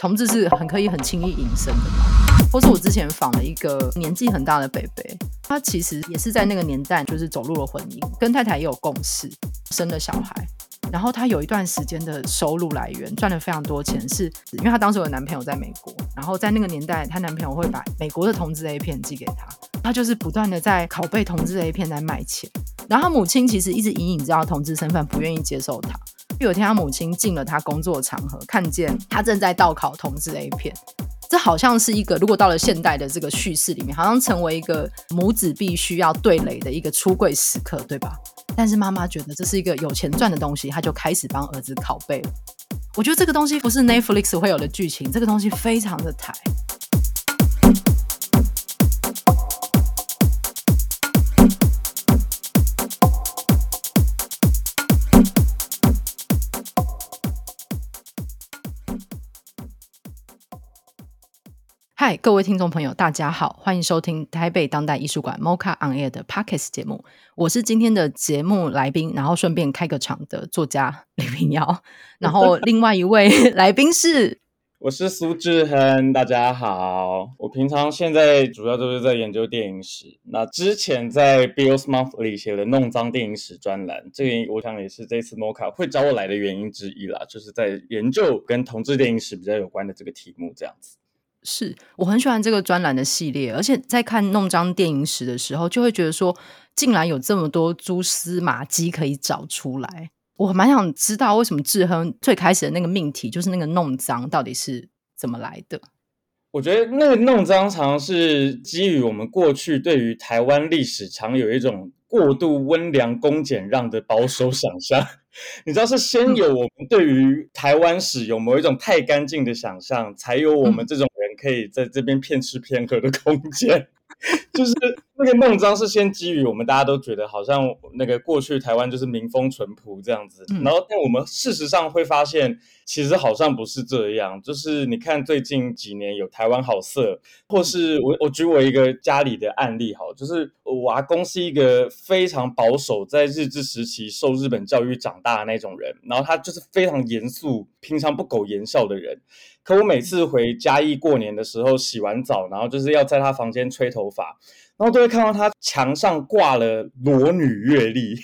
同志是很可以很轻易隐身的嘛。或是我之前访了一个年纪很大的北北，他其实也是在那个年代就是走入了婚姻，跟太太也有共识，生了小孩。然后他有一段时间的收入来源赚了非常多钱，是因为他当时有男朋友在美国，然后在那个年代，他男朋友会把美国的同志 A 片寄给他，他就是不断的在拷贝同志 A 片来卖钱。然后母亲其实一直隐隐知道同志身份，不愿意接受他。有天他母亲进了他工作场合，看见他正在盗拷同志 A 片，这好像是一个如果到了现代的这个叙事里面，好像成为一个母子必须要对垒的一个出柜时刻，对吧？但是妈妈觉得这是一个有钱赚的东西，她就开始帮儿子拷贝了。我觉得这个东西不是 Netflix 会有的剧情，这个东西非常的台。嗨，各位听众朋友，大家好，欢迎收听台北当代艺术馆 MoCA on Air 的 Podcast 节目。我是今天的节目来宾，然后顺便开个场的作家 李屏瑶。然后另外一位 来宾是，我是苏志恒，大家好。我平常现在主要都是在研究电影史。那之前在 Bill's Monthly 写的弄脏电影史专栏，这个我想也是这次 MoCA 会找我来的原因之一啦，就是在研究跟同志电影史比较有关的这个题目，这样子。是我很喜欢这个专栏的系列，而且在看弄脏电影史的时候，就会觉得说，竟然有这么多蛛丝马迹可以找出来。我蛮想知道，为什么志亨最开始的那个命题就是那个弄脏，到底是怎么来的？我觉得那个弄脏，常常是基于我们过去对于台湾历史常有一种过度温良恭俭让的保守想象。你知道，是先有我们对于台湾史有某一种太干净的想象，才有我们这种。可以在这边骗吃骗喝的空间，就是那个弄脏是先基于我们大家都觉得好像那个过去台湾就是民风淳朴这样子，然后但我们事实上会发现，其实好像不是这样。就是你看最近几年有台湾好色，或是我我举我一个家里的案例好，就是我阿公是一个非常保守，在日治时期受日本教育长大的那种人，然后他就是非常严肃，平常不苟言笑的人。可我每次回嘉义过年的时候，洗完澡，然后就是要在他房间吹头发，然后都会看到他墙上挂了裸女月历，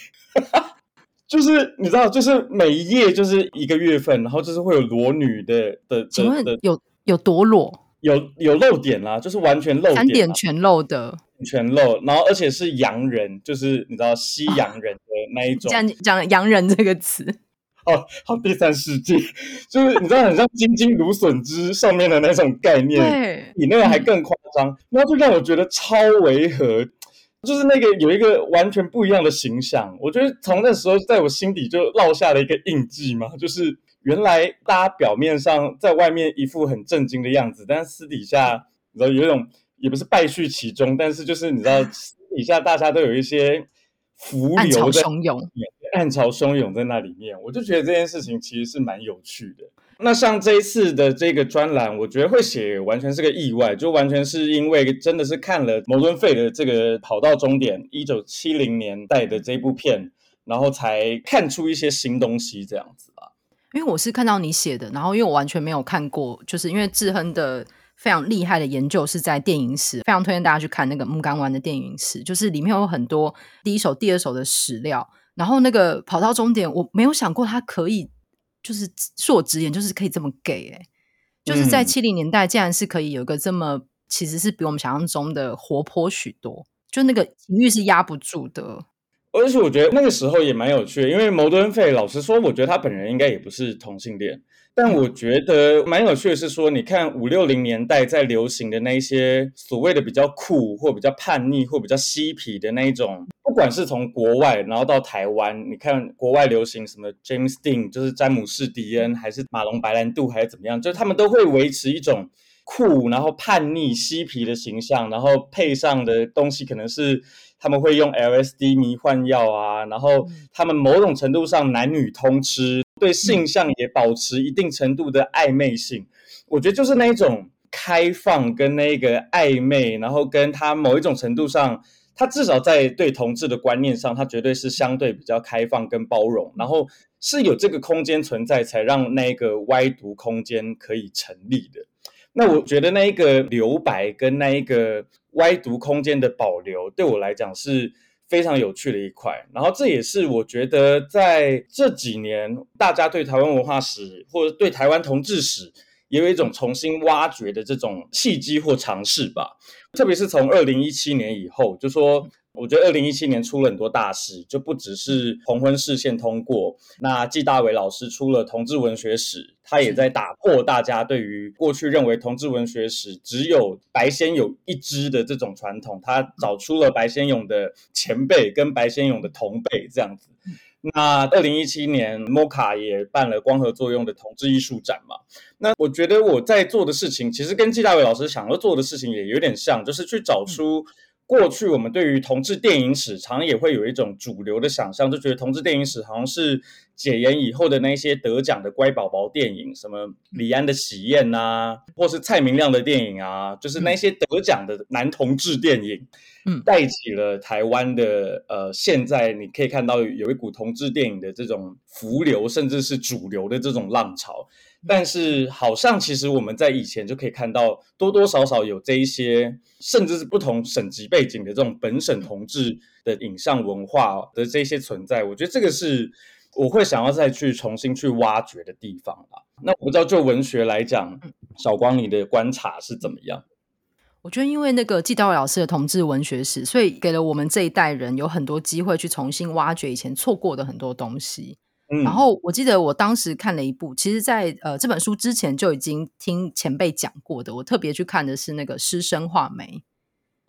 就是你知道，就是每一页就是一个月份，然后就是会有裸女的的请问的有有多裸？有有露点啦，就是完全露点，三点全露的，全露，然后而且是洋人，就是你知道西洋人的那一种，讲讲洋人这个词。哦，好，第三世界，就是你知道，很像金金芦笋汁上面的那种概念，比那个还更夸张，然后就让我觉得超违和，就是那个有一个完全不一样的形象，我觉得从那时候在我心底就烙下了一个印记嘛，就是原来大家表面上在外面一副很震惊的样子，但是私底下你知道有一种也不是败絮其中，但是就是你知道私底下大家都有一些浮流的暗潮汹涌。暗潮汹涌在那里面，我就觉得这件事情其实是蛮有趣的。那像这一次的这个专栏，我觉得会写完全是个意外，就完全是因为真的是看了摩顿费的这个《跑到终点》一九七零年代的这部片，然后才看出一些新东西这样子吧。因为我是看到你写的，然后因为我完全没有看过，就是因为志亨的非常厉害的研究是在电影史，非常推荐大家去看那个《木港湾的电影史》，就是里面有很多第一手、第二手的史料。然后那个跑到终点，我没有想过他可以，就是恕我直言，就是可以这么给哎，就是在七零年代，竟然是可以有一个这么，其实是比我们想象中的活泼许多，就那个情欲是压不住的。而且我觉得那个时候也蛮有趣的，因为牟敦费老实说，我觉得他本人应该也不是同性恋。但我觉得蛮有趣的是说，你看五六零年代在流行的那一些所谓的比较酷或比较叛逆或比较嬉皮的那一种，不管是从国外然后到台湾，你看国外流行什么 James Dean，就是詹姆士迪恩，还是马龙白兰度，还是怎么样，就是他们都会维持一种酷然后叛逆嬉皮的形象，然后配上的东西可能是他们会用 LSD 迷幻药啊，然后他们某种程度上男女通吃。对性向也保持一定程度的暧昧性，我觉得就是那一种开放跟那个暧昧，然后跟他某一种程度上它至少在对同志的观念上，它绝对是相对比较开放跟包容，然后是有这个空间存在，才让那个歪读空间可以成立的。那我觉得那一个留白跟那一个歪读空间的保留，对我来讲是非常有趣的一块。然后这也是我觉得在这几年，大家对台湾文化史或者对台湾同志史，也有一种重新挖掘的这种契机或尝试吧。特别是从二零一七年以后，就说。我觉得二零一七年出了很多大事，就不只是同婚释宪通过。那纪大伟老师出了同志文学史，他也在打破大家对于过去认为同志文学史只有白先勇一支的这种传统。他找出了白先勇的前辈跟白先勇的同辈这样子。那二零一七年摩卡也办了光合作用的同志艺术展嘛。那我觉得我在做的事情，其实跟季大伟老师想要做的事情也有点像，就是去找出。过去我们对于同志电影史，常常也会有一种主流的想象，就觉得同志电影史好像是解严以后的那些得奖的乖宝宝电影，什么李安的《喜宴》啊，或是蔡明亮的电影啊，就是那些得奖的男同志电影，嗯，带起了台湾的呃，现在你可以看到有一股同志电影的这种浮流，甚至是主流的这种浪潮。但是，好像其实我们在以前就可以看到，多多少少有这一些，甚至是不同省级背景的这种本省同志的影像文化的这些存在。我觉得这个是我会想要再去重新去挖掘的地方啦。那我不知道就文学来讲，小光你的观察是怎么样？我觉得，因为那个纪大伟老师的同志文学史，所以给了我们这一代人有很多机会去重新挖掘以前错过的很多东西。嗯、然后我记得我当时看了一部，其实在，在呃这本书之前就已经听前辈讲过的。我特别去看的是那个《师生画眉》。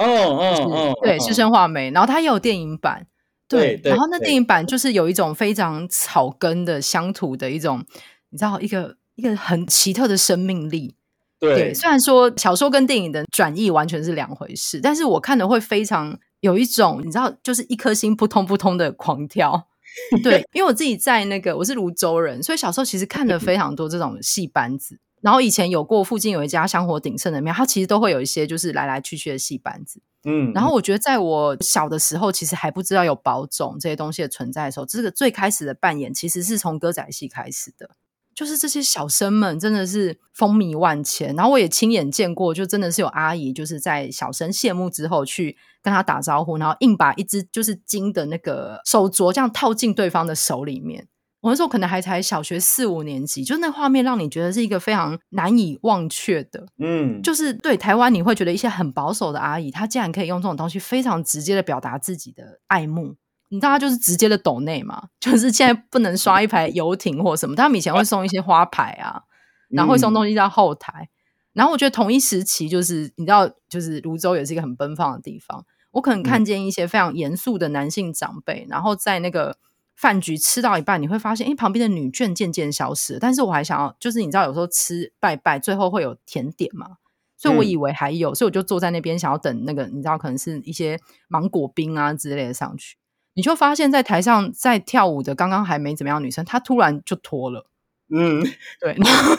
哦哦哦，对，《师生画眉》，然后它也有电影版。对，对然后那电影版就是有一种非常草根的乡土的一种，你知道，一个一个很奇特的生命力。对，对，虽然说小说跟电影的转译完全是两回事，但是我看的会非常有一种，你知道，就是一颗心扑通扑通的狂跳。对，因为我自己在那个我是泸州人，所以小时候其实看了非常多这种戏班子。然后以前有过附近有一家香火鼎盛的庙，它其实都会有一些就是来来去去的戏班子。嗯，然后我觉得在我小的时候，其实还不知道有保种这些东西的存在的时候，这个最开始的扮演其实是从歌仔戏开始的。就是这些小生们真的是风靡万千，然后我也亲眼见过，就真的是有阿姨就是在小生谢幕之后去跟他打招呼，然后硬把一只就是金的那个手镯这样套进对方的手里面。我那时候可能还才小学四五年级，就那画面让你觉得是一个非常难以忘却的。嗯，就是对台湾你会觉得一些很保守的阿姨，她竟然可以用这种东西非常直接的表达自己的爱慕。你知道他就是直接的抖内嘛，就是现在不能刷一排游艇或什么，他们以前会送一些花牌啊，然后会送东西到后台。然后我觉得同一时期，就是你知道，就是泸州也是一个很奔放的地方。我可能看见一些非常严肃的男性长辈，然后在那个饭局吃到一半，你会发现，哎，旁边的女眷渐渐消失了。但是我还想要，就是你知道，有时候吃拜拜最后会有甜点嘛，所以我以为还有，所以我就坐在那边想要等那个，你知道，可能是一些芒果冰啊之类的上去。你就发现，在台上在跳舞的刚刚还没怎么样女生，她突然就脱了。嗯，对。然后，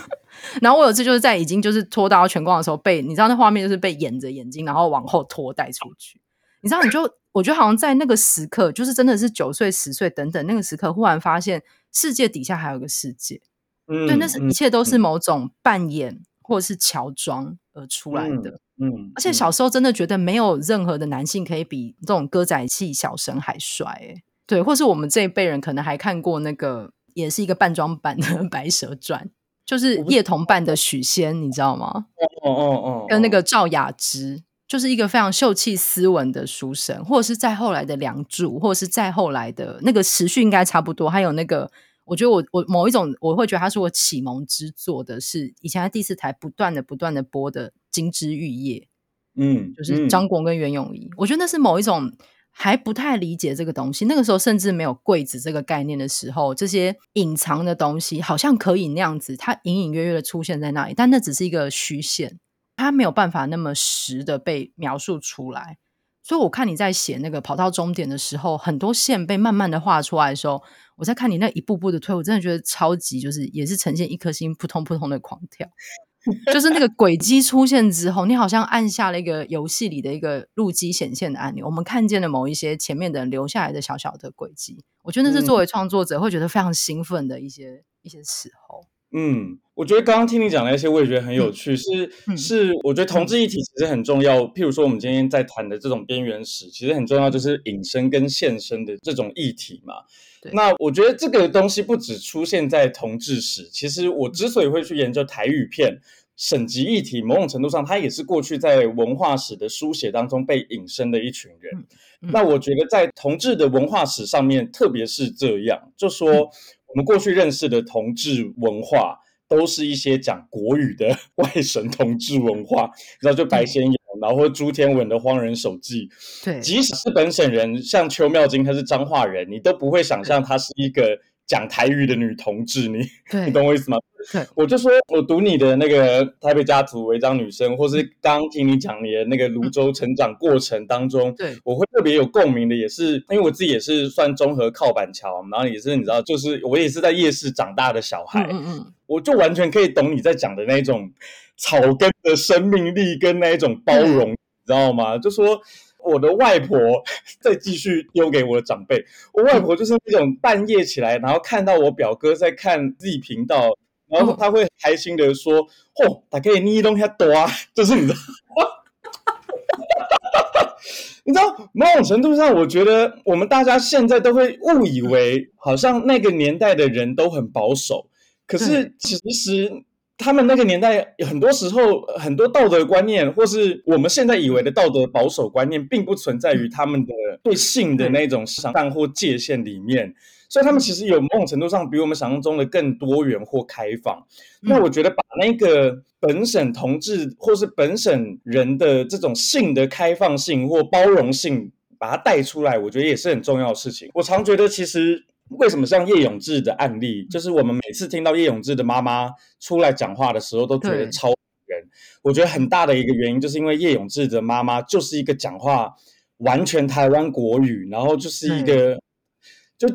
然后我有次就是在已经就是脱到全光的时候，被你知道那画面就是被掩着眼睛，然后往后拖带出去。你知道，你就我觉得好像在那个时刻，就是真的是九岁、十岁等等那个时刻，忽然发现世界底下还有个世界。嗯，对，那是一切都是某种扮演或者是乔装而出来的。嗯嗯，而且小时候真的觉得没有任何的男性可以比这种歌仔戏小生还帅，哎，对，或是我们这一辈人可能还看过那个，也是一个扮装版的《白蛇传》，就是叶童扮的许仙，你知道吗？哦哦哦，跟那个赵雅芝，就是一个非常秀气斯文的书生，或者是再后来的梁祝，或者是再后来的那个时序应该差不多，还有那个。我觉得我我某一种我会觉得它是我启蒙之作的，是以前在第四台不断的不断的播的《金枝玉叶》，嗯，就是张国跟袁咏仪。我觉得那是某一种还不太理解这个东西，那个时候甚至没有柜子这个概念的时候，这些隐藏的东西好像可以那样子，它隐隐约约的出现在那里，但那只是一个虚线，它没有办法那么实的被描述出来。所以我看你在写那个跑到终点的时候，很多线被慢慢的画出来的时候，我在看你那一步步的推，我真的觉得超级就是也是呈现一颗心扑通扑通的狂跳。就是那个轨迹出现之后，你好像按下了一个游戏里的一个路基显现的按钮，我们看见了某一些前面的人留下来的小小的轨迹。我觉得那是作为创作者会觉得非常兴奋的一些、嗯、一些时候。嗯，我觉得刚刚听你讲的那些，我也觉得很有趣。嗯、是、嗯、是，我觉得同志议题其实很重要。譬如说，我们今天在谈的这种边缘史，其实很重要，就是隐身跟现身的这种议题嘛。那我觉得这个东西不只出现在同志史，其实我之所以会去研究台语片省级议题，某种程度上，它也是过去在文化史的书写当中被隐身的一群人。嗯嗯、那我觉得在同志的文化史上面，特别是这样，就说。嗯我们过去认识的同志文化，都是一些讲国语的外省同志文化，然后就白先勇，然后或朱天文的《荒人手记》。对，即使是本省人，像邱妙金，他是彰化人，你都不会想象他是一个讲台语的女同志。你，你懂我意思吗？我就说，我读你的那个台北家族违章女生，或是刚听你讲你的那个泸州成长过程当中，对，我会特别有共鸣的，也是因为我自己也是算综合靠板桥，然后也是你知道，就是我也是在夜市长大的小孩，嗯嗯，我就完全可以懂你在讲的那种草根的生命力跟那一种包容，嗯、你知道吗？就说我的外婆再继续丢给我的长辈，我外婆就是那种半夜起来，然后看到我表哥在看 Z 频道。然后他会开心的说：“嚯，大概你东西多啊，就是你知道，你知道，某种程度上，我觉得我们大家现在都会误以为，好像那个年代的人都很保守，可是其实他们那个年代很多时候很多道德观念，或是我们现在以为的道德保守观念，并不存在于他们的对性的那种想象或界限里面。”所以他们其实有某种程度上比我们想象中的更多元或开放。嗯、那我觉得把那个本省同志或是本省人的这种性的开放性或包容性，把它带出来，我觉得也是很重要的事情。我常觉得，其实为什么像叶永志的案例，就是我们每次听到叶永志的妈妈出来讲话的时候，都觉得超人。我觉得很大的一个原因，就是因为叶永志的妈妈就是一个讲话完全台湾国语，然后就是一个、嗯、就。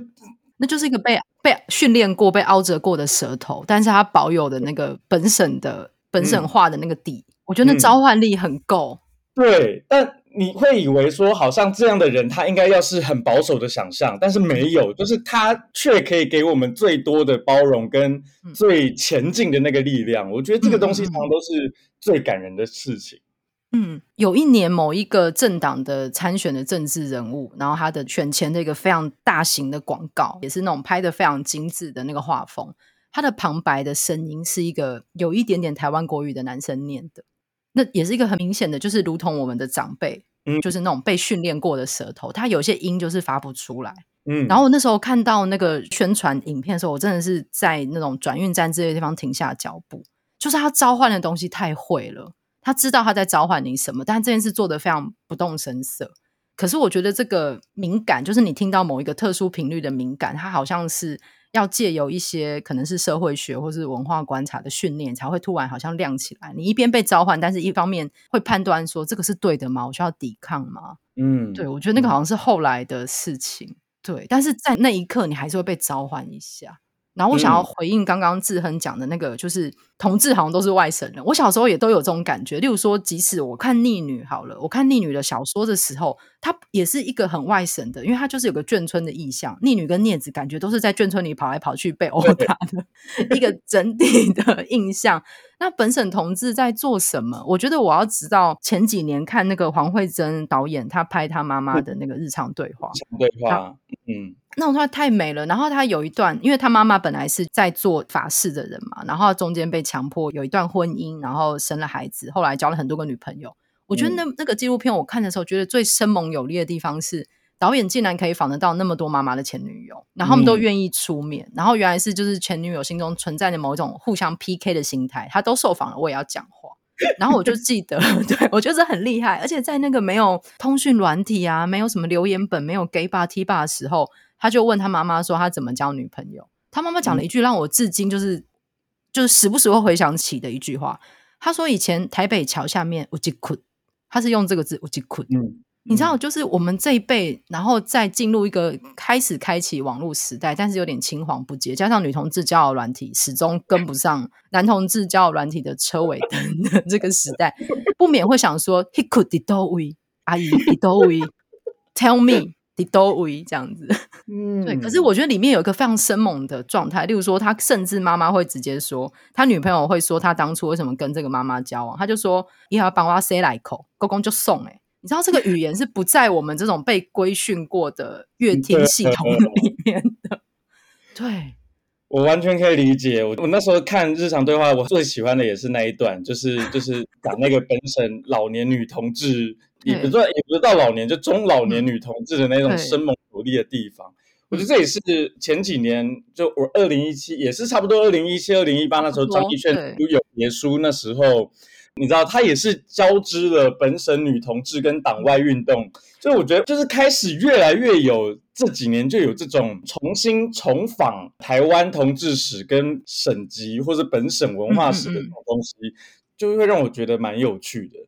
那就是一个被被训练过、被凹折过的舌头，但是他保有的那个本省的本省话的那个底，嗯、我觉得那召唤力很够。对，但你会以为说，好像这样的人他应该要是很保守的想象，但是没有，就是他却可以给我们最多的包容跟最前进的那个力量。我觉得这个东西常常都是最感人的事情。嗯，有一年某一个政党的参选的政治人物，然后他的选前的一个非常大型的广告，也是那种拍的非常精致的那个画风，他的旁白的声音是一个有一点点台湾国语的男生念的，那也是一个很明显的，就是如同我们的长辈，嗯，就是那种被训练过的舌头，他有些音就是发不出来，嗯，然后我那时候看到那个宣传影片的时候，我真的是在那种转运站这些地方停下脚步，就是他召唤的东西太会了。他知道他在召唤你什么，但这件事做得非常不动声色。可是我觉得这个敏感，就是你听到某一个特殊频率的敏感，它好像是要借由一些可能是社会学或是文化观察的训练，才会突然好像亮起来。你一边被召唤，但是一方面会判断说这个是对的吗？我需要抵抗吗？嗯，对，我觉得那个好像是后来的事情。对，但是在那一刻，你还是会被召唤一下。然后我想要回应刚刚志亨讲的那个，就是同志好像都是外省人。我小时候也都有这种感觉。例如说，即使我看逆女好了，我看逆女的小说的时候，她也是一个很外省的，因为她就是有个眷村的意象。逆女跟镊子感觉都是在眷村里跑来跑去被殴打的 一个整体的 印象。那本省同志在做什么？我觉得我要知道前几年看那个黄慧珍导演他拍他妈妈的那个日常对话，对话，嗯。那种话太美了，然后他有一段，因为他妈妈本来是在做法事的人嘛，然后中间被强迫有一段婚姻，然后生了孩子，后来交了很多个女朋友。我觉得那那个纪录片我看的时候，觉得最生猛有力的地方是导演竟然可以访得到那么多妈妈的前女友，然后他们都愿意出面，然后原来是就是前女友心中存在的某一种互相 PK 的心态，他都受访了，我也要讲话。然后我就记得，对，我觉得很厉害，而且在那个没有通讯软体啊，没有什么留言本，没有 gay bar T bar 的时候。他就问他妈妈说：“他怎么交女朋友？”他妈妈讲了一句让我至今就是、嗯、就是时不时会回想起的一句话。他说：“以前台北桥下面有一窟，他是用这个字有一窟。嗯，你知道，就是我们这一辈，然后再进入一个开始开启网络时代，但是有点青黄不接，加上女同志交友软体始终跟不上男同志交友软体的车尾灯的这个时代，不免会想说，He could did we 阿姨 did we tell me did we 这样子，嗯，对。可是我觉得里面有一个非常生猛的状态，例如说，他甚至妈妈会直接说，他女朋友会说，他当初为什么跟这个妈妈交往，他就说，你要帮我塞来口，公公就送哎。你知道这个语言是不在我们这种被规训过的乐听系统里面的。对，我完全可以理解。我我那时候看日常对话，我最喜欢的也是那一段，就是就是讲那个本省老年女同志，也不算也不是到老年，就中老年女同志的那种生猛有力的地方。我觉得这也是前几年，就我二零一七也是差不多二零一七二零一八那时候，张艺轩有有别书那时候。你知道，他也是交织了本省女同志跟党外运动，所以我觉得就是开始越来越有这几年就有这种重新重访台湾同志史跟省级或者本省文化史的这种东西，就会让我觉得蛮有趣的。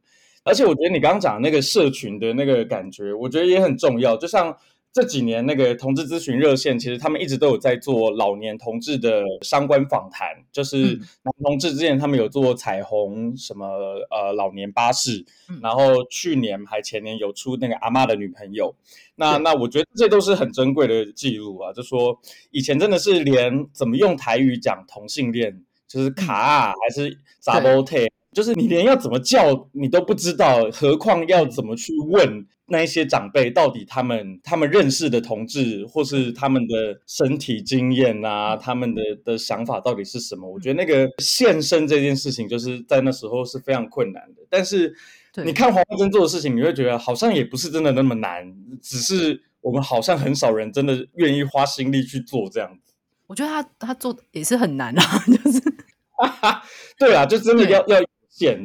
而且我觉得你刚刚讲的那个社群的那个感觉，我觉得也很重要，就像。这几年那个同志咨询热线，其实他们一直都有在做老年同志的相关访谈，就是男同志之前他们有做彩虹什么呃老年巴士，然后去年还前年有出那个阿嬷的女朋友，那那我觉得这都是很珍贵的记录啊，就说以前真的是连怎么用台语讲同性恋，就是卡啊还是查某体。就是你连要怎么叫你都不知道，何况要怎么去问那一些长辈，到底他们他们认识的同志，或是他们的身体经验啊，他们的的想法到底是什么？我觉得那个现身这件事情，就是在那时候是非常困难的。但是你看黄慧珍做的事情，你会觉得好像也不是真的那么难，只是我们好像很少人真的愿意花心力去做这样子。我觉得他他做也是很难啊，就是，对啊，就真的要要。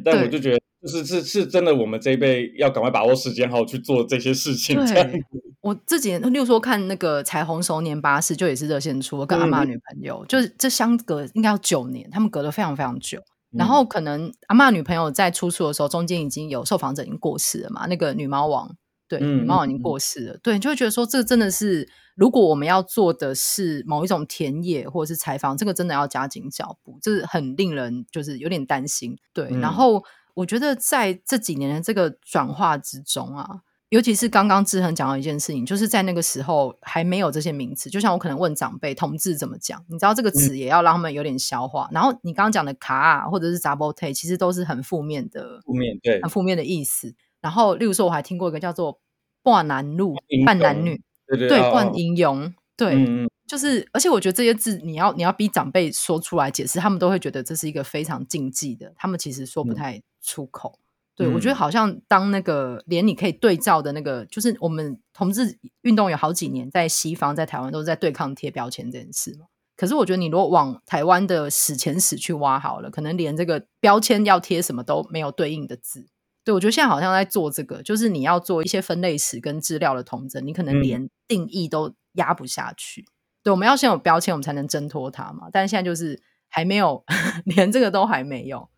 但我就觉得，就是是是真的，我们这一辈要赶快把握时间，好好去做这些事情。对，我这几年，例如说看那个彩虹熟年巴士，就也是热线出，跟阿嬷女朋友，嗯、就是这相隔应该要九年，他们隔了非常非常久。嗯、然后可能阿嬷女朋友在出处的时候，中间已经有受访者已经过世了嘛，那个女猫王。对，女猫王已经过世了。嗯、对，就会觉得说，这个真的是，如果我们要做的是某一种田野或者是采访，这个真的要加紧脚步，这是很令人就是有点担心。对，嗯、然后我觉得在这几年的这个转化之中啊，尤其是刚刚志恒讲到一件事情，就是在那个时候还没有这些名词，就像我可能问长辈同志怎么讲，你知道这个词也要让他们有点消化。嗯、然后你刚刚讲的卡啊，或者是查某体，其实都是很负面的，负面对，很负面的意思。然后，例如说，我还听过一个叫做“半男路”“半男女”，对对，半英雄，对，嗯、就是，而且我觉得这些字，你要你要逼长辈说出来解释，他们都会觉得这是一个非常禁忌的，他们其实说不太出口。嗯、对，我觉得好像当那个连你可以对照的那个，就是我们同志运动有好几年在西方、在台湾都是在对抗贴标签这件事嘛。可是我觉得你如果往台湾的史前史去挖好了，可能连这个标签要贴什么都没有对应的字。对，我觉得现在好像在做这个，就是你要做一些分类史跟资料的同整，你可能连定义都压不下去。嗯、对，我们要先有标签，我们才能挣脱它嘛。但是现在就是还没有，连这个都还没有。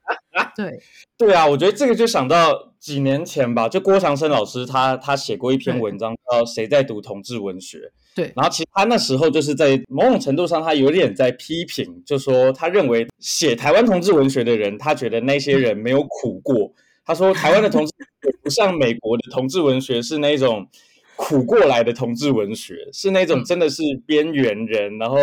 对，对啊，我觉得这个就想到几年前吧，就郭强生老师他他写过一篇文章叫《谁在读同志文学》。对，然后其实他那时候就是在某种程度上，他有点在批评，就说他认为写台湾同志文学的人，他觉得那些人没有苦过。嗯他说：“台湾的同志不像美国的同志文学，是那种苦过来的同志文学，是那种真的是边缘人，然后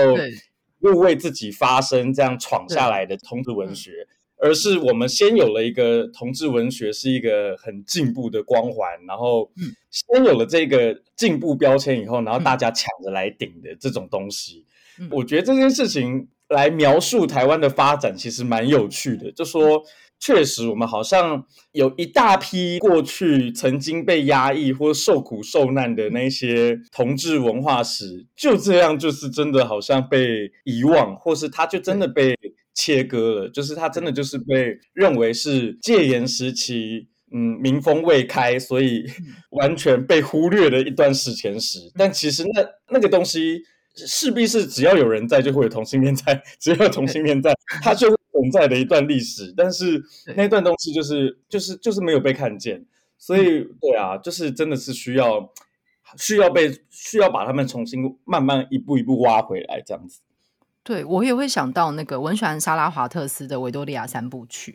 又为自己发声这样闯下来的同志文学，而是我们先有了一个同志文学是一个很进步的光环，然后先有了这个进步标签以后，然后大家抢着来顶的这种东西。我觉得这件事情来描述台湾的发展，其实蛮有趣的，就说。”确实，我们好像有一大批过去曾经被压抑或受苦受难的那些同志文化史，就这样就是真的好像被遗忘，或是他就真的被切割了，就是他真的就是被认为是戒严时期，嗯，民风未开，所以 完全被忽略的一段史前史。但其实那那个东西势必是只要有人在，就会有同性恋在，只要有同性恋在，它就会。存在的一段历史，但是那段东西就是就是就是没有被看见。所以对啊，就是真的是需要需要被需要把他们重新慢慢一步一步挖回来这样子。对，我也会想到那个，我很喜欢莎拉华特斯的《维多利亚三部曲》，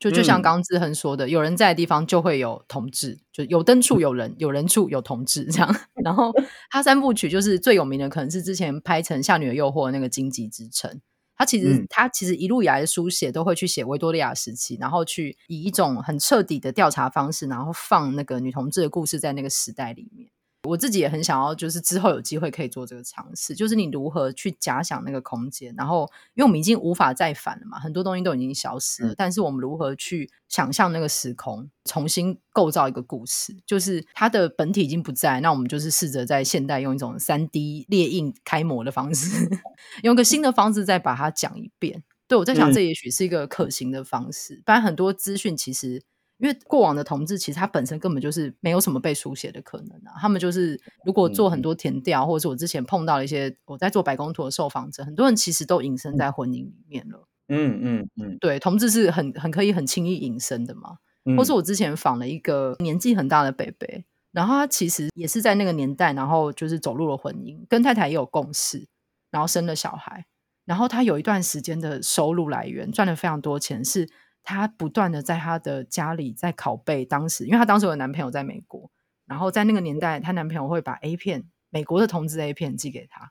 就就像刚刚志恒说的，嗯、有人在的地方就会有同志，就有灯处有人，有人处有同志这样。然后 他三部曲就是最有名的，可能是之前拍成《夏女的诱惑》那个《荆棘之城》。他其实、嗯、他其实一路以来的书写都会去写维多利亚时期，然后去以一种很彻底的调查方式，然后放那个女同志的故事在那个时代里面。我自己也很想要，就是之后有机会可以做这个尝试，就是你如何去假想那个空间，然后因为我们已经无法再返了嘛，很多东西都已经消失了，嗯、但是我们如何去想象那个时空，重新构造一个故事，就是它的本体已经不在，那我们就是试着在现代用一种三 D 列印开模的方式，用个新的方式再把它讲一遍。对，我在想，这也许是一个可行的方式，不然、嗯、很多资讯其实。因为过往的同志其实他本身根本就是没有什么被书写的可能啊，他们就是如果做很多填调，嗯、或者是我之前碰到了一些我在做白宫图的受访者，很多人其实都隐身在婚姻里面了。嗯嗯嗯，对，同志是很很可以很轻易隐身的嘛。嗯、或是我之前访了一个年纪很大的北北，然后他其实也是在那个年代，然后就是走入了婚姻，跟太太也有共识，然后生了小孩，然后他有一段时间的收入来源赚了非常多钱是。她不断的在她的家里在拷贝当时，因为她当时有男朋友在美国，然后在那个年代，她男朋友会把 A 片，美国的同志 A 片寄给她，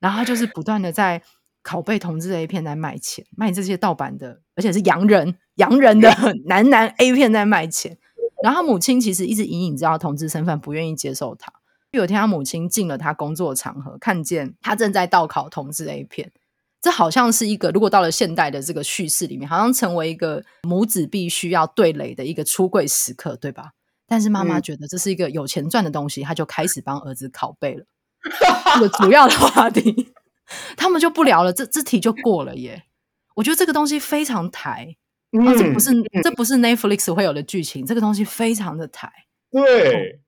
然后她就是不断的在拷贝同志 A 片来卖钱，卖这些盗版的，而且是洋人洋人的 男男 A 片在卖钱。然后她母亲其实一直隐隐知道同志身份，不愿意接受他。有一天，她母亲进了她工作场合，看见他正在盗拷同志 A 片。这好像是一个，如果到了现代的这个叙事里面，好像成为一个母子必须要对垒的一个出柜时刻，对吧？但是妈妈觉得这是一个有钱赚的东西，她、嗯、就开始帮儿子拷贝了。这个主要的话题，他们就不聊了，这这题就过了耶。我觉得这个东西非常台，嗯、这不是这不是 Netflix 会有的剧情，这个东西非常的台。对，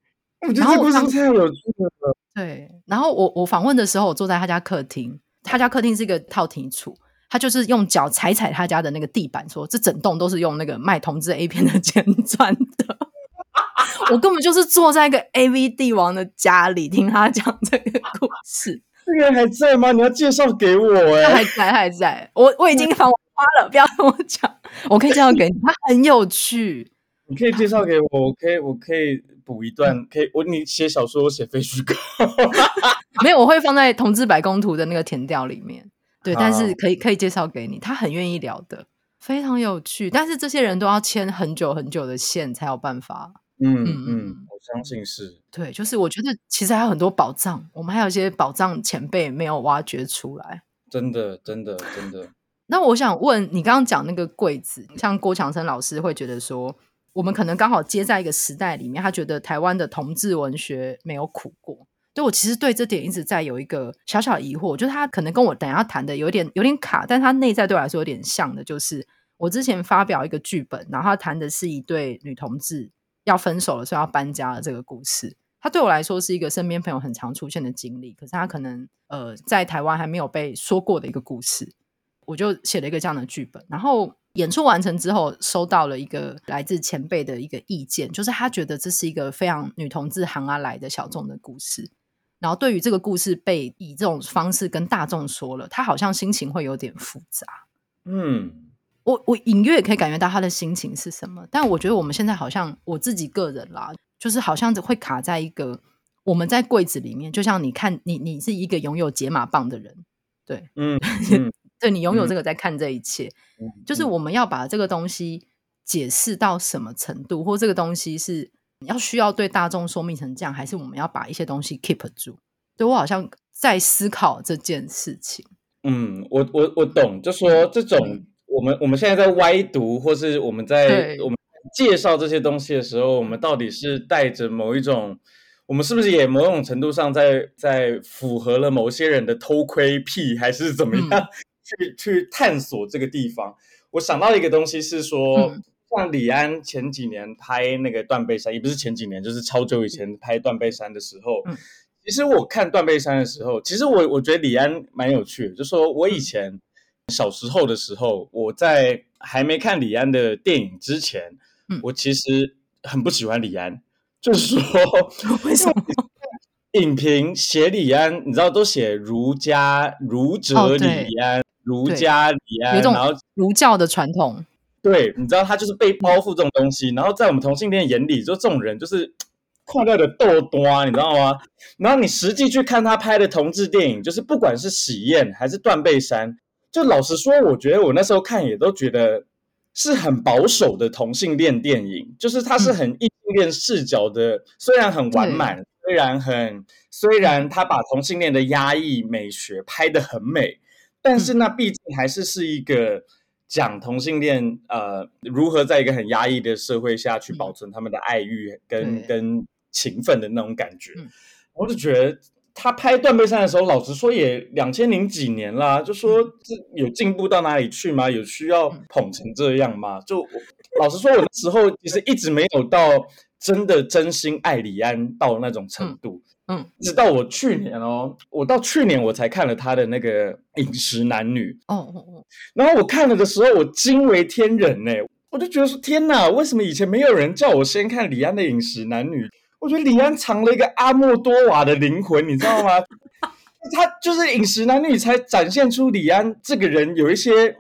我觉得这故事太有趣了。对，然后我我访问的时候，我坐在他家客厅。他家客厅是一个套厅处，他就是用脚踩踩他家的那个地板，说这整栋都是用那个卖同志 A 片的钱赚的。我根本就是坐在一个 AV 帝王的家里听他讲这个故事。这个人还在吗？你要介绍给我哎、还在，还在。我我已经把我花了，不要跟我讲。我可以介绍给你，他很有趣。你可以介绍给我，我可以，我可以补一段，可以我你写小说，我写废墟稿。没有，我会放在同志百工图的那个田调里面。对，但是可以可以介绍给你，他很愿意聊的，非常有趣。但是这些人都要牵很久很久的线才有办法。嗯嗯，嗯我相信是。对，就是我觉得其实还有很多宝藏，我们还有一些宝藏前辈没有挖掘出来。真的，真的，真的。那我想问你，刚刚讲那个柜子，像郭强生老师会觉得说，我们可能刚好接在一个时代里面，他觉得台湾的同志文学没有苦过。所以我其实对这点一直在有一个小小疑惑，就是他可能跟我等一下谈的有点有点卡，但他内在对我来说有点像的，就是我之前发表一个剧本，然后他谈的是一对女同志要分手了，所以要搬家的这个故事。他对我来说是一个身边朋友很常出现的经历，可是他可能呃在台湾还没有被说过的一个故事，我就写了一个这样的剧本，然后演出完成之后，收到了一个来自前辈的一个意见，就是他觉得这是一个非常女同志行啊来的小众的故事。然后，对于这个故事被以这种方式跟大众说了，他好像心情会有点复杂。嗯，我我隐约也可以感觉到他的心情是什么，但我觉得我们现在好像我自己个人啦，就是好像会卡在一个我们在柜子里面，就像你看你你是一个拥有解码棒的人，对，嗯，对你拥有这个在看这一切，嗯、就是我们要把这个东西解释到什么程度，或这个东西是。你要需要对大众说明成这样，还是我们要把一些东西 keep 住？对，我好像在思考这件事情。嗯，我我我懂，就说这种、嗯、我们我们现在在歪读，或是我们在我们介绍这些东西的时候，我们到底是带着某一种，我们是不是也某种程度上在在符合了某些人的偷窥癖，还是怎么样、嗯、去去探索这个地方？我想到一个东西是说。嗯像李安前几年拍那个《断背山》，也不是前几年，就是超久以前拍《断背山》的时候。嗯、其实我看《断背山》的时候，其实我我觉得李安蛮有趣的，就说我以前小时候的时候，我在还没看李安的电影之前，嗯、我其实很不喜欢李安，就是说 为什么？影评写李安，你知道都写儒家儒者李安，儒家李安，然后儒教的传统。对，你知道他就是被包袱这种东西，然后在我们同性恋眼里，就这种人就是快乐的逗端，你知道吗？然后你实际去看他拍的同志电影，就是不管是喜宴还是断背山，就老实说，我觉得我那时候看也都觉得是很保守的同性恋电影，就是它是很异性恋视角的，嗯、虽然很完满。虽然很，虽然他把同性恋的压抑美学拍得很美，但是那毕竟还是是一个讲同性恋呃如何在一个很压抑的社会下去保存他们的爱欲跟跟情分的那种感觉。我就觉得他拍断背山的时候，老实说也两千零几年啦，就说这有进步到哪里去吗？有需要捧成这样吗？就老实说，我那时候其实一直没有到。真的真心爱李安到那种程度，嗯，嗯，直到我去年哦，我到去年我才看了他的那个《饮食男女》，哦哦哦，然后我看了的时候，我惊为天人呢，我就觉得说天哪，为什么以前没有人叫我先看李安的《饮食男女》？我觉得李安藏了一个阿莫多瓦的灵魂，你知道吗？他就是《饮食男女》才展现出李安这个人有一些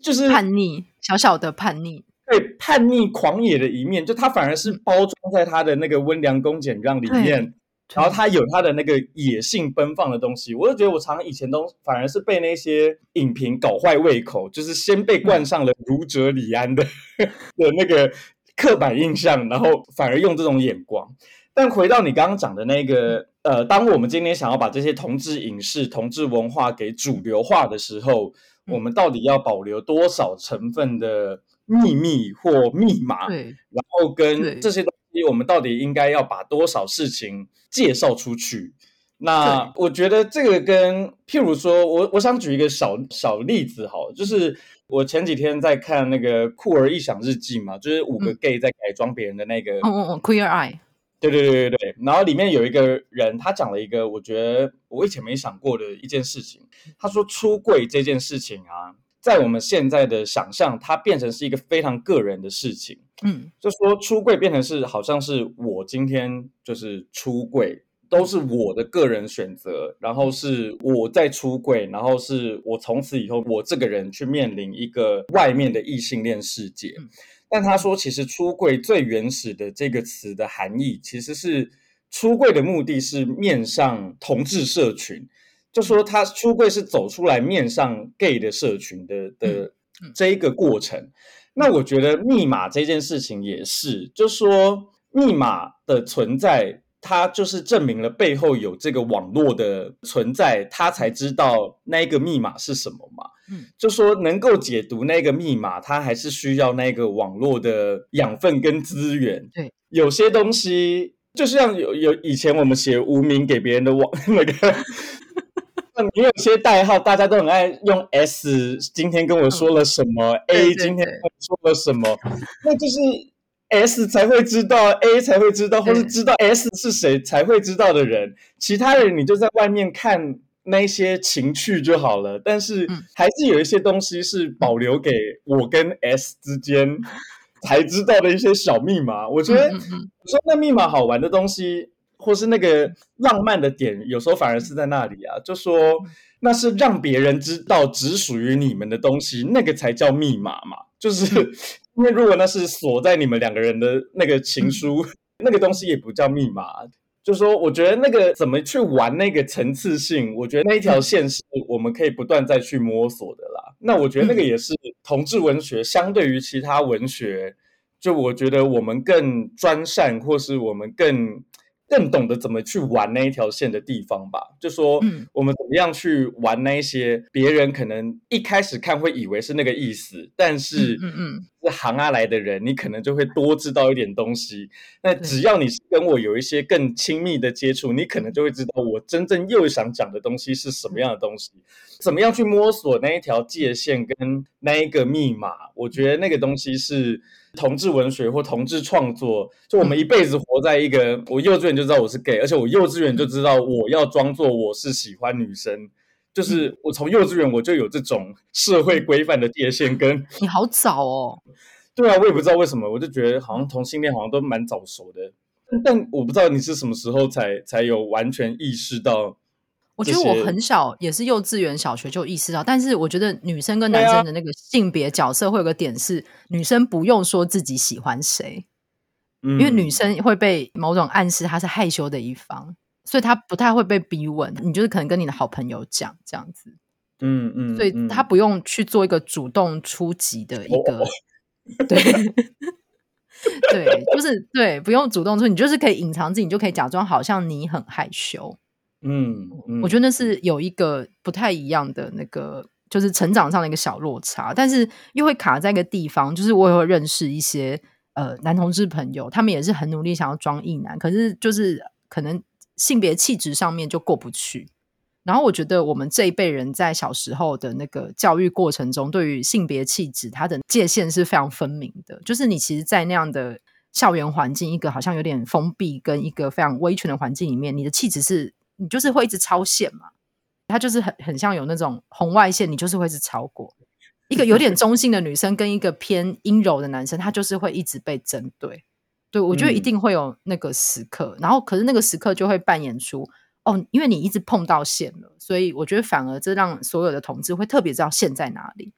就是叛逆，小小的叛逆。对叛逆狂野的一面，就他反而是包装在他的那个温良恭俭让里面，然后他有他的那个野性奔放的东西。我就觉得我常常以前都反而是被那些影评搞坏胃口，就是先被冠上了儒者李安的 的那个刻板印象，然后反而用这种眼光。但回到你刚刚讲的那个，呃，当我们今天想要把这些同志影视、同志文化给主流化的时候，我们到底要保留多少成分的？秘密或密码，然后跟这些东西，我们到底应该要把多少事情介绍出去？那我觉得这个跟，譬如说，我我想举一个小小例子，好，就是我前几天在看那个《酷儿异想日记》嘛，就是五个 gay 在改装别人的那个，嗯嗯嗯，Queer Eye，对对对对对，然后里面有一个人，他讲了一个我觉得我以前没想过的一件事情，他说出柜这件事情啊。在我们现在的想象，它变成是一个非常个人的事情。嗯，就说出柜变成是好像是我今天就是出柜，都是我的个人选择，然后是我在出柜，然后是我从此以后我这个人去面临一个外面的异性恋世界。但他说，其实出柜最原始的这个词的含义，其实是出柜的目的是面向同志社群。就说他出柜是走出来面上 gay 的社群的的这一个过程，那我觉得密码这件事情也是，就说密码的存在，它就是证明了背后有这个网络的存在，他才知道那个密码是什么嘛。嗯，就说能够解读那个密码，它还是需要那个网络的养分跟资源。对，有些东西就像有有以前我们写无名给别人的网 那个。你有些代号，大家都很爱用 S。今天跟我说了什么？A 今天跟我说了什么？那就是 S 才会知道，A 才会知道，或是知道 S 是谁才会知道的人。其他人你就在外面看那些情趣就好了。但是还是有一些东西是保留给我跟 S 之间才知道的一些小密码。我觉得，我说那密码好玩的东西。或是那个浪漫的点，有时候反而是在那里啊，就说那是让别人知道只属于你们的东西，那个才叫密码嘛。就是 因为如果那是锁在你们两个人的那个情书，那个东西也不叫密码。就说我觉得那个怎么去玩那个层次性，我觉得那一条线是我们可以不断再去摸索的啦。那我觉得那个也是同志文学相对于其他文学，就我觉得我们更专善，或是我们更。更懂得怎么去玩那一条线的地方吧，就说，我们怎么样去玩那一些别人可能一开始看会以为是那个意思，但是，嗯嗯，是行啊来的人，你可能就会多知道一点东西。那只要你是跟我有一些更亲密的接触，你可能就会知道我真正又想讲的东西是什么样的东西，怎么样去摸索那一条界限跟那一个密码。我觉得那个东西是。同志文学或同志创作，就我们一辈子活在一个，嗯、我幼稚园就知道我是 gay，而且我幼稚园就知道我要装作我是喜欢女生，就是我从幼稚园我就有这种社会规范的界限跟。你好早哦，对啊，我也不知道为什么，我就觉得好像同性恋好像都蛮早熟的，但我不知道你是什么时候才才有完全意识到。我觉得我很小，也是幼稚园、小学就意识到，但是我觉得女生跟男生的那个性别角色会有个点是，女生不用说自己喜欢谁，嗯，因为女生会被某种暗示她是害羞的一方，所以他不太会被逼问，你就是可能跟你的好朋友讲这样子，嗯嗯，所以他不用去做一个主动出击的一个，哦。哦 对，对，就是对，不用主动出，你就是可以隐藏自己，你就可以假装好像你很害羞。嗯，嗯，我觉得那是有一个不太一样的那个，就是成长上的一个小落差，但是又会卡在一个地方，就是我也会认识一些呃男同志朋友，他们也是很努力想要装异男，可是就是可能性别气质上面就过不去。然后我觉得我们这一辈人在小时候的那个教育过程中，对于性别气质它的界限是非常分明的，就是你其实，在那样的校园环境，一个好像有点封闭跟一个非常威权的环境里面，你的气质是。你就是会一直超线嘛，他就是很很像有那种红外线，你就是会一直超过。一个有点中性的女生跟一个偏阴柔的男生，他就是会一直被针对。对，我觉得一定会有那个时刻，嗯、然后可是那个时刻就会扮演出哦，因为你一直碰到线了，所以我觉得反而这让所有的同志会特别知道线在哪里。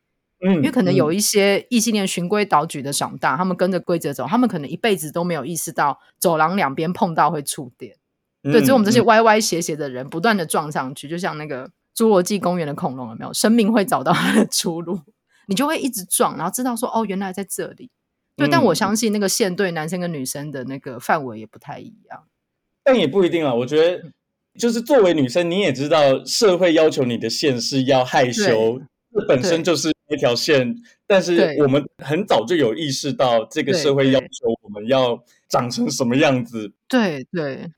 嗯，因为可能有一些异性恋循规蹈矩的长大，他们跟着规则走，他们可能一辈子都没有意识到走廊两边碰到会触电。对，只有我们这些歪歪斜斜的人，不断的撞上去，嗯、就像那个侏罗纪公园的恐龙，有没有？生命会找到它的出路，你就会一直撞，然后知道说，哦，原来在这里。对，嗯、但我相信那个线对男生跟女生的那个范围也不太一样。但也不一定啊，我觉得，就是作为女生，你也知道社会要求你的线是要害羞，这本身就是一条线。但是我们很早就有意识到，这个社会要求我们要长成什么样子。对对。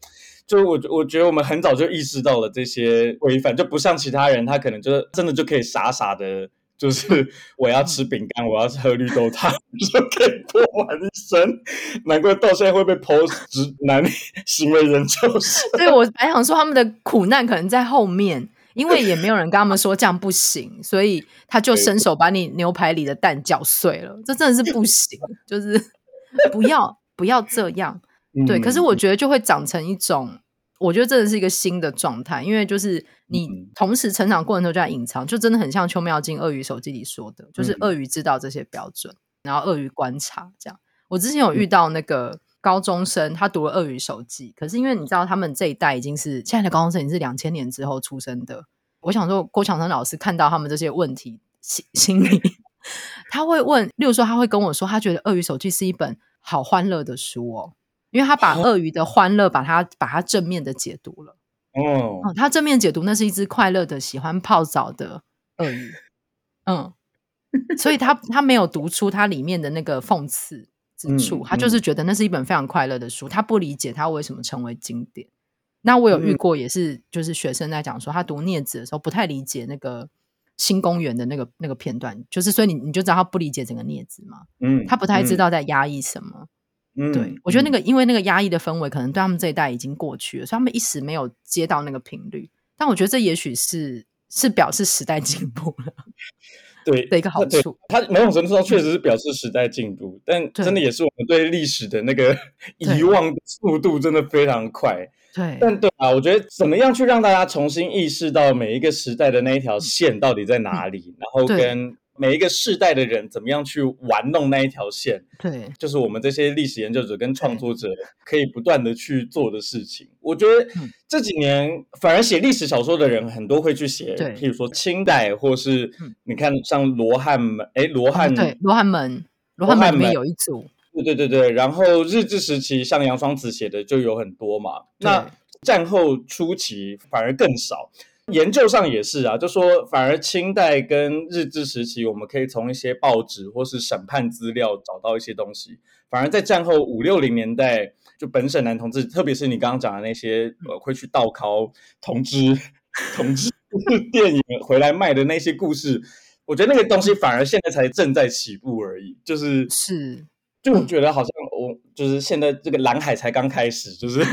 就我我觉得我们很早就意识到了这些规范，就不像其他人，他可能就是真的就可以傻傻的，就是我要吃饼干，我要喝绿豆汤，就可以过完一生。难怪到现在会被 post 直男行为人就是。对，我还想说他们的苦难可能在后面，因为也没有人跟他们说这样不行，所以他就伸手把你牛排里的蛋搅碎了。这真的是不行，就是 不要不要这样。对，可是我觉得就会长成一种，我觉得这是一个新的状态，因为就是你同时成长过程中就在隐藏，就真的很像邱妙津鳄鱼手记里说的，就是鳄鱼知道这些标准，然后鳄鱼观察这样。我之前有遇到那个高中生，他读了鳄鱼手记，可是因为你知道他们这一代已经是现在的高中生，已经是两千年之后出生的。我想说，郭强生老师看到他们这些问题心心里，他会问，例如说他会跟我说，他觉得鳄鱼手记是一本好欢乐的书哦。因为他把鳄鱼的欢乐，把它把它正面的解读了。哦，他正面解读，那是一只快乐的、喜欢泡澡的鳄鱼。嗯，所以他他没有读出它里面的那个讽刺之处，他就是觉得那是一本非常快乐的书。他不理解他为什么成为经典。那我有遇过，也是就是学生在讲说，他读《镊子》的时候不太理解那个新公园的那个那个片段，就是所以你你就知道他不理解整个《镊子》嘛。嗯，他不太知道在压抑什么。嗯，对，我觉得那个，因为那个压抑的氛围，可能对他们这一代已经过去了，所以他们一时没有接到那个频率。但我觉得这也许是是表示时代进步了，对的一个好处。它某种程度上确实是表示时代进步，嗯、但真的也是我们对历史的那个 遗忘的速度真的非常快。对，但对啊，我觉得怎么样去让大家重新意识到每一个时代的那一条线到底在哪里，嗯、然后跟。每一个世代的人怎么样去玩弄那一条线？对，就是我们这些历史研究者跟创作者可以不断的去做的事情。我觉得这几年反而写历史小说的人很多会去写，对，譬如说清代，或是你看像罗汉门，哎，罗汉对，罗汉门，罗汉门里面有一组，对对对对。然后日治时期像杨双子写的就有很多嘛，那战后初期反而更少。研究上也是啊，就说反而清代跟日治时期，我们可以从一些报纸或是审判资料找到一些东西。反而在战后五六零年代，就本省男同志，特别是你刚刚讲的那些呃，会去倒拷同志 同志电影回来卖的那些故事，我觉得那个东西反而现在才正在起步而已。就是是，就我觉得好像我就是现在这个蓝海才刚开始，就是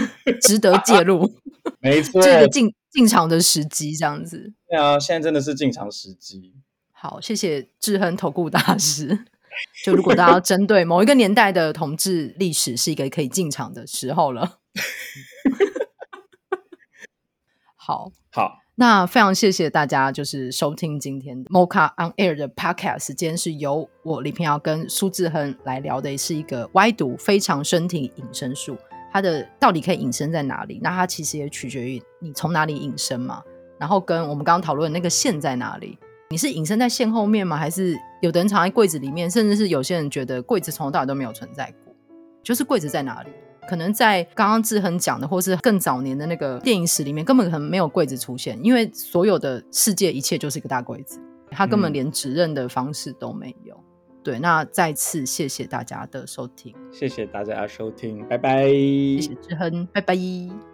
值得介入。没错，这个进进场的时机这样子。对啊，现在真的是进场时机。好，谢谢志亨投顾大师。就如果大家要针对某一个年代的同志历史，是一个可以进场的时候了。好，好，那非常谢谢大家，就是收听今天的 Mocha on Air 的 Podcast。今天是由我李平遥跟苏志亨来聊的，是一个歪读非常身体隐身术。它的到底可以隐身在哪里？那它其实也取决于你从哪里隐身嘛。然后跟我们刚刚讨论的那个线在哪里？你是隐身在线后面吗？还是有的人藏在柜子里面？甚至是有些人觉得柜子从头到尾都没有存在过，就是柜子在哪里？可能在刚刚志恒讲的，或是更早年的那个电影史里面，根本可能没有柜子出现，因为所有的世界一切就是一个大柜子，它根本连指认的方式都没有。嗯对，那再次谢谢大家的收听，谢谢大家收听，拜拜。谢谢志亨，拜拜。